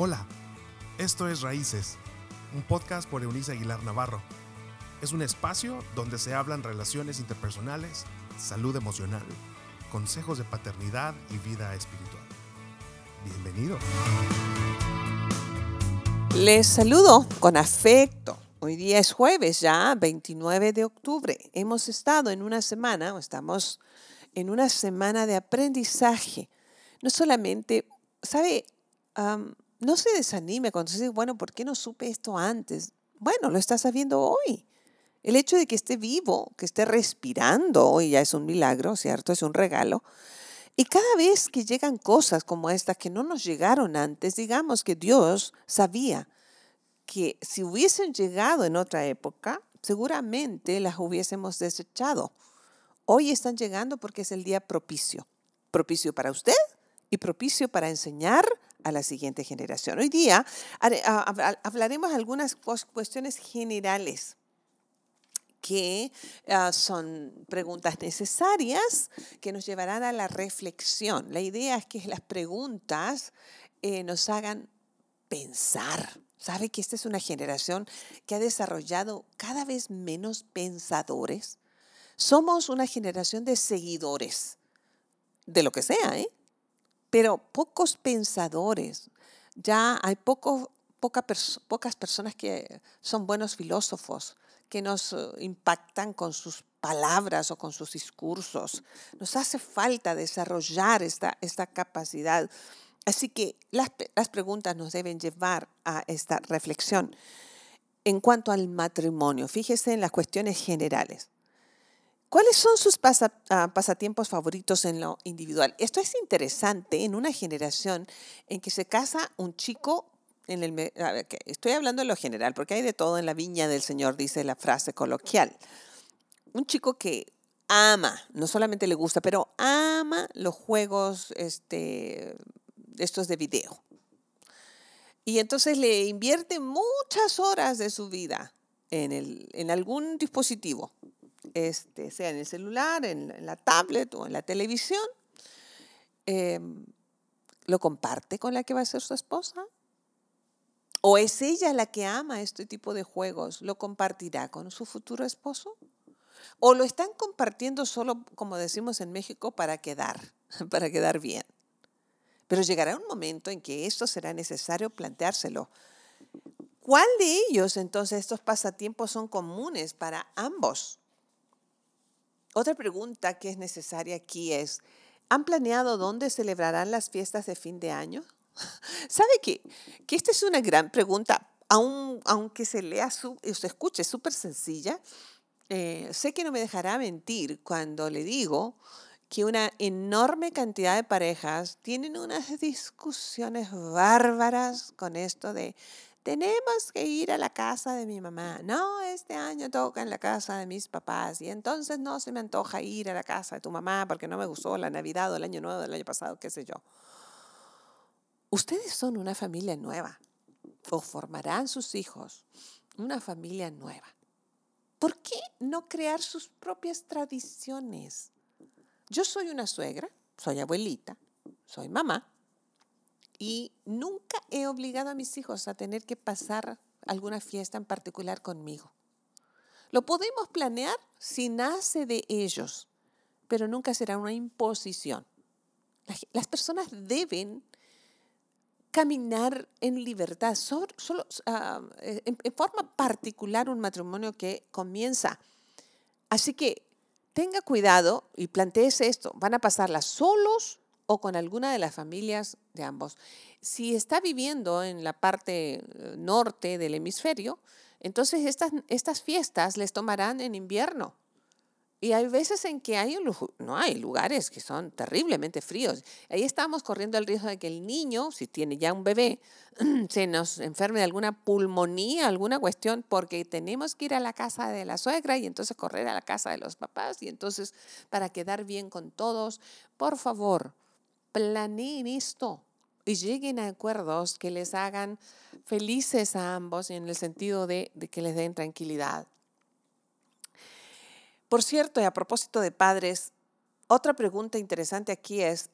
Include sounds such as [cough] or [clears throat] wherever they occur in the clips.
Hola, esto es Raíces, un podcast por Eunice Aguilar Navarro. Es un espacio donde se hablan relaciones interpersonales, salud emocional, consejos de paternidad y vida espiritual. Bienvenido. Les saludo con afecto. Hoy día es jueves ya, 29 de octubre. Hemos estado en una semana, o estamos en una semana de aprendizaje. No solamente, ¿sabe? No se desanime cuando se dice, bueno, ¿por qué no supe esto antes? Bueno, lo está sabiendo hoy. El hecho de que esté vivo, que esté respirando hoy ya es un milagro, ¿cierto? Es un regalo. Y cada vez que llegan cosas como estas que no nos llegaron antes, digamos que Dios sabía que si hubiesen llegado en otra época, seguramente las hubiésemos desechado. Hoy están llegando porque es el día propicio. Propicio para usted y propicio para enseñar a la siguiente generación. Hoy día hablaremos algunas cuestiones generales que ah, son preguntas necesarias que nos llevarán a la reflexión. La idea es que las preguntas eh, nos hagan pensar. ¿Sabe que esta es una generación que ha desarrollado cada vez menos pensadores? Somos una generación de seguidores, de lo que sea, ¿eh? Pero pocos pensadores. Ya hay poco, pocas personas que son buenos filósofos, que nos eh, impactan con sus palabras o con sus discursos. Nos hace falta desarrollar esta, esta capacidad. Así que las, las preguntas nos deben llevar a esta reflexión. En cuanto al matrimonio, fíjese en las cuestiones generales. ¿Cuáles son sus ah, pasatiempos favoritos en lo individual? Esto es interesante en una generación en que se casa un chico en el... estoy hablando en lo general, porque hay de todo en la viña del Señor, dice la frase coloquial. Un chico que ama, no solamente le gusta, pero ama los juegos este, estos de video. Y entonces le invierte muchas horas de su vida en, el, en algún dispositivo este, sea en el celular, en, la tablet o en la televisión, em, lo comparte con la que va a ser su esposa. ¿O es ella la que ama este tipo de juegos? ¿Lo compartirá con su futuro esposo? ¿O lo están compartiendo solo, como decimos en México, para quedar, [laughs] para quedar bien? Pero llegará un momento en que esto será necesario planteárselo. ¿Cuál de ellos entonces estos pasatiempos son comunes para ambos? Otra pregunta que es necesaria aquí es, ¿han planeado dónde celebrarán las fiestas de fin de año? [laughs] ¿Sabe que, que esta es una gran pregunta, aunque se lea, su, se escuche súper sencilla? Eh, sé que no me dejará mentir cuando le digo que una enorme cantidad de parejas tienen unas discusiones bárbaras con esto de tenemos que ir a la casa de mi mamá. No, este año toca en la casa de mis papás y entonces no se me antoja ir a la casa de tu mamá porque no me gustó la Navidad o el año nuevo del año pasado, qué sé yo. Ustedes son una familia nueva o formarán sus hijos una familia nueva. ¿Por qué no crear sus propias tradiciones? Yo soy una suegra, soy abuelita, soy mamá y nunca he obligado a mis hijos a tener que pasar alguna fiesta en particular conmigo. Lo podemos planear si nace de ellos, pero nunca será una imposición. Las personas deben caminar en libertad, solo, ah, en, en forma particular un matrimonio que comienza. Así que tenga cuidado y planteese esto. ¿Van a pasarla solos o con alguna de las familias de ambos. Si está viviendo en la parte eh, norte del hemisferio, entonces estas, estas fiestas les tomarán en invierno. Y hay veces en que hay, no hay lugares que son terriblemente fríos. Ahí estamos corriendo el riesgo de que el niño, si tiene ya un bebé, [clears throat] se nos enferme de alguna pulmonía, alguna cuestión, porque tenemos que ir a la casa de la suegra y entonces correr a la casa de los papás. Y entonces, para quedar bien con todos, por favor, planeen esto y lleguen a acuerdos que les hagan felices a ambos en el sentido de, que les den tranquilidad. Por cierto, y a propósito de padres, otra pregunta interesante aquí es,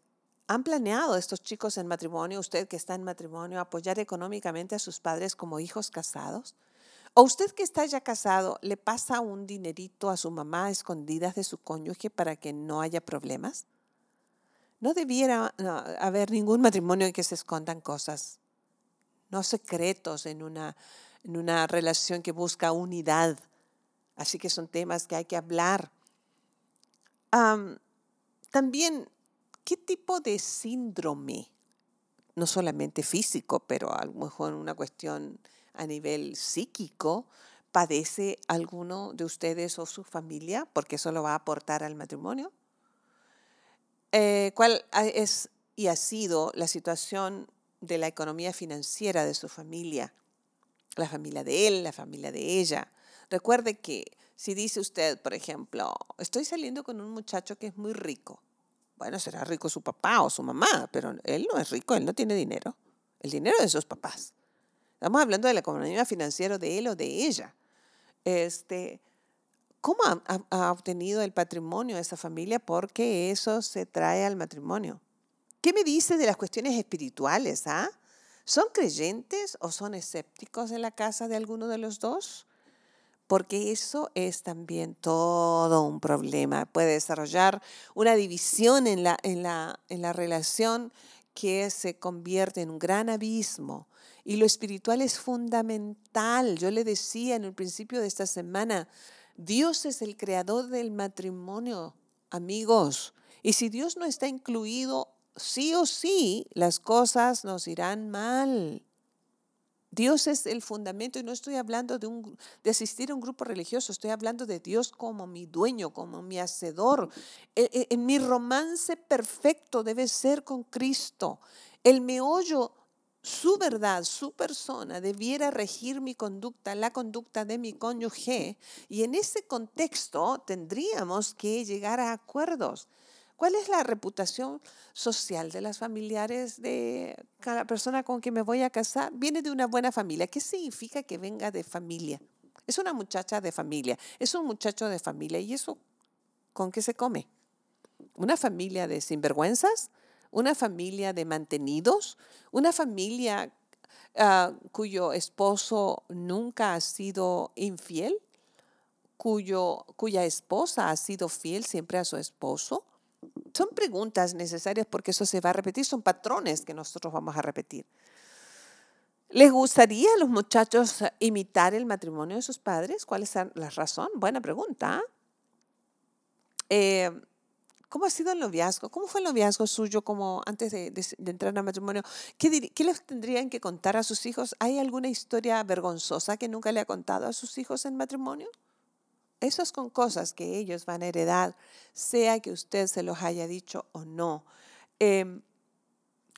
¿Han planeado estos chicos en matrimonio, usted que está en matrimonio, apoyar económicamente a sus padres como hijos casados? ¿O usted que está ya casado le pasa un dinerito a su mamá a escondidas de su cónyuge para que no haya problemas? No debiera haber ningún matrimonio en que se escondan cosas, no secretos en una, en una relación que busca unidad. Así que son temas que hay que hablar. también ¿qué tipo de síndrome, no solamente físico, pero a lo mejor una cuestión a nivel psíquico, padece alguno de ustedes o su familia? Porque eso lo va a aportar al matrimonio. Eh, ¿Cuál es y ha sido la situación de la economía financiera de su familia? La familia de él, la familia de ella. Recuerde que si dice usted, por ejemplo, estoy saliendo con un muchacho que es muy rico, bueno, será rico su papá o su mamá, pero él no es rico, él no tiene dinero. El dinero de sus papás. Estamos hablando de la economía financiera de él o de ella. Este, ¿Cómo ha, obtenido el patrimonio de esa familia? Porque eso se trae al matrimonio. ¿Qué me dice de las cuestiones espirituales? Ah? ¿Son creyentes o son escépticos en la casa de alguno de los dos? porque eso es también todo un problema. Puede desarrollar una división en la, en la, en la relación que se convierte en un gran abismo. Y lo espiritual es fundamental. Yo le decía en el principio de esta semana, Dios es el creador del matrimonio, amigos. Y si Dios no está incluido, sí o sí, las cosas nos irán mal. Dios es el fundamento y no estoy hablando de, un, asistir a un grupo religioso, estoy hablando de Dios como mi dueño, como mi hacedor. En, e, en mi romance perfecto debe ser con Cristo. El meollo su verdad, su persona debiera regir mi conducta, la conducta de mi cónyuge, y en ese contexto tendríamos que llegar a acuerdos. ¿Cuál es la reputación social de las familiares de cada persona con que me voy a casar? Viene de una buena familia. ¿Qué significa que venga de familia? Es una muchacha de familia, es un muchacho de familia. ¿Y eso con qué se come? ¿Una familia de sinvergüenzas? ¿Una familia de mantenidos? ¿Una familia ah, cuyo esposo nunca ha sido infiel? Cuyo, cuya esposa ha sido fiel siempre a su esposo? Son preguntas necesarias porque eso se va a repetir, son patrones que nosotros vamos a repetir. ¿Les gustaría a los muchachos imitar el matrimonio de sus padres? ¿Cuál es la razón? Buena pregunta. Eh, ¿Cómo ha sido el noviazgo? ¿Cómo fue el noviazgo suyo como antes de, entrar al matrimonio? ¿Qué, ¿Qué, les tendrían que contar a sus hijos? ¿Hay alguna historia vergonzosa que nunca le ha contado a sus hijos en matrimonio? Esas son cosas que ellos van a heredar, sea que usted se los haya dicho o no. Em,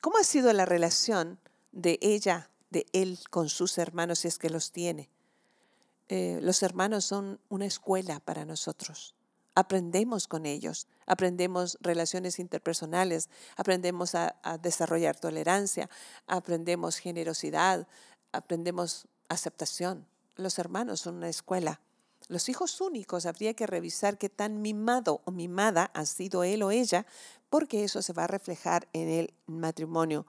¿Cómo ha sido la relación de ella, de él con sus hermanos, si es que los tiene? Eh, los hermanos son una escuela para nosotros. Aprendemos con ellos, aprendemos relaciones interpersonales, aprendemos a desarrollar tolerancia, aprendemos generosidad, aprendemos aceptación. Los hermanos son una escuela. Los hijos únicos habría que revisar qué tan mimado o mimada ha sido él o ella, porque eso se va a reflejar en el matrimonio.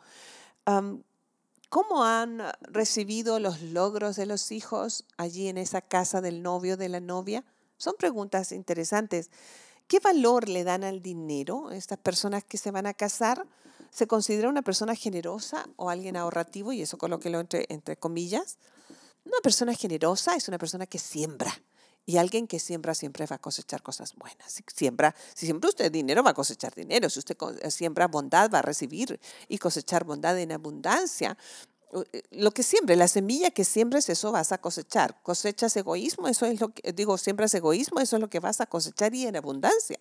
¿Cómo han recibido los logros de los hijos allí en esa casa del novio, de la novia? Son preguntas interesantes. ¿Qué valor le dan al dinero estas personas que se van a casar? ¿Se considera una persona generosa o alguien ahorrativo? Y eso colóquelo entre, entre comillas. Una persona generosa es una persona que siembra y alguien que siembra siempre va a cosechar cosas buenas. Si siembra, si siembra usted dinero, va a cosechar dinero. Si usted siembra bondad, va a recibir y cosechar bondad en abundancia. Eh, lo que siembre, la semilla que siembres, eso vas a cosechar. Cosechas egoísmo, eso es lo que, digo, siembras egoísmo, eso es lo que vas a cosechar y en abundancia.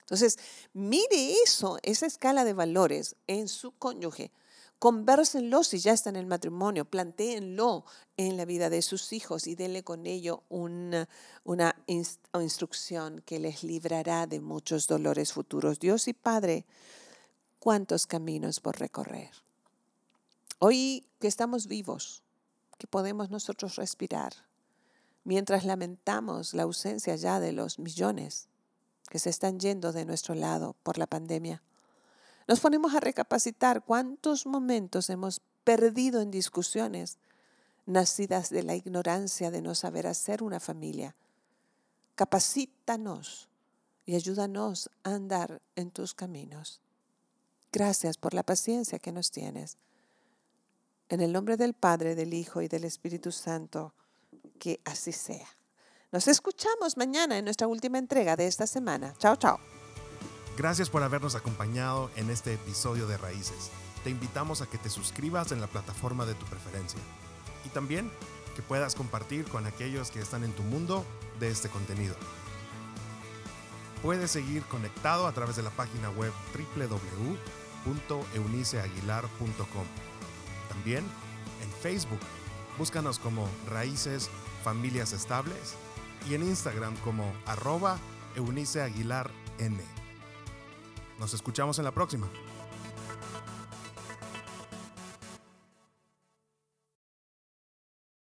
Entonces, mire eso, esa escala de valores en su cónyuge Convérsenlo si ya está en el matrimonio, plantéenlo en la vida de sus hijos y denle con ello una, una instrucción que les librará de muchos dolores futuros. Dios y Padre, cuántos caminos por recorrer. Hoy que estamos vivos, que podemos nosotros respirar, mientras lamentamos la ausencia ya de los millones que se están yendo de nuestro lado por la pandemia Nos ponemos a recapacitar cuántos momentos hemos perdido en discusiones nacidas de la ignorancia de no saber hacer una familia. Capacítanos y ayúdanos a andar en tus caminos. Gracias por la paciencia que nos tienes. En el nombre del Padre, del Hijo y del Espíritu Santo, que así sea. Nos escuchamos mañana en nuestra última entrega de esta semana. Chao, chao. Gracias por habernos acompañado en este episodio de Raíces. Te invitamos a que te suscribas en la plataforma de tu preferencia y también que puedas compartir con aquellos que están en tu mundo de este contenido. Puedes seguir conectado a través de la página web www.euniceaguilar.com. También en Facebook, búscanos como Raíces Familias Estables y en Instagram como arroba Eunice Aguilar N. Nos escuchamos en la próxima.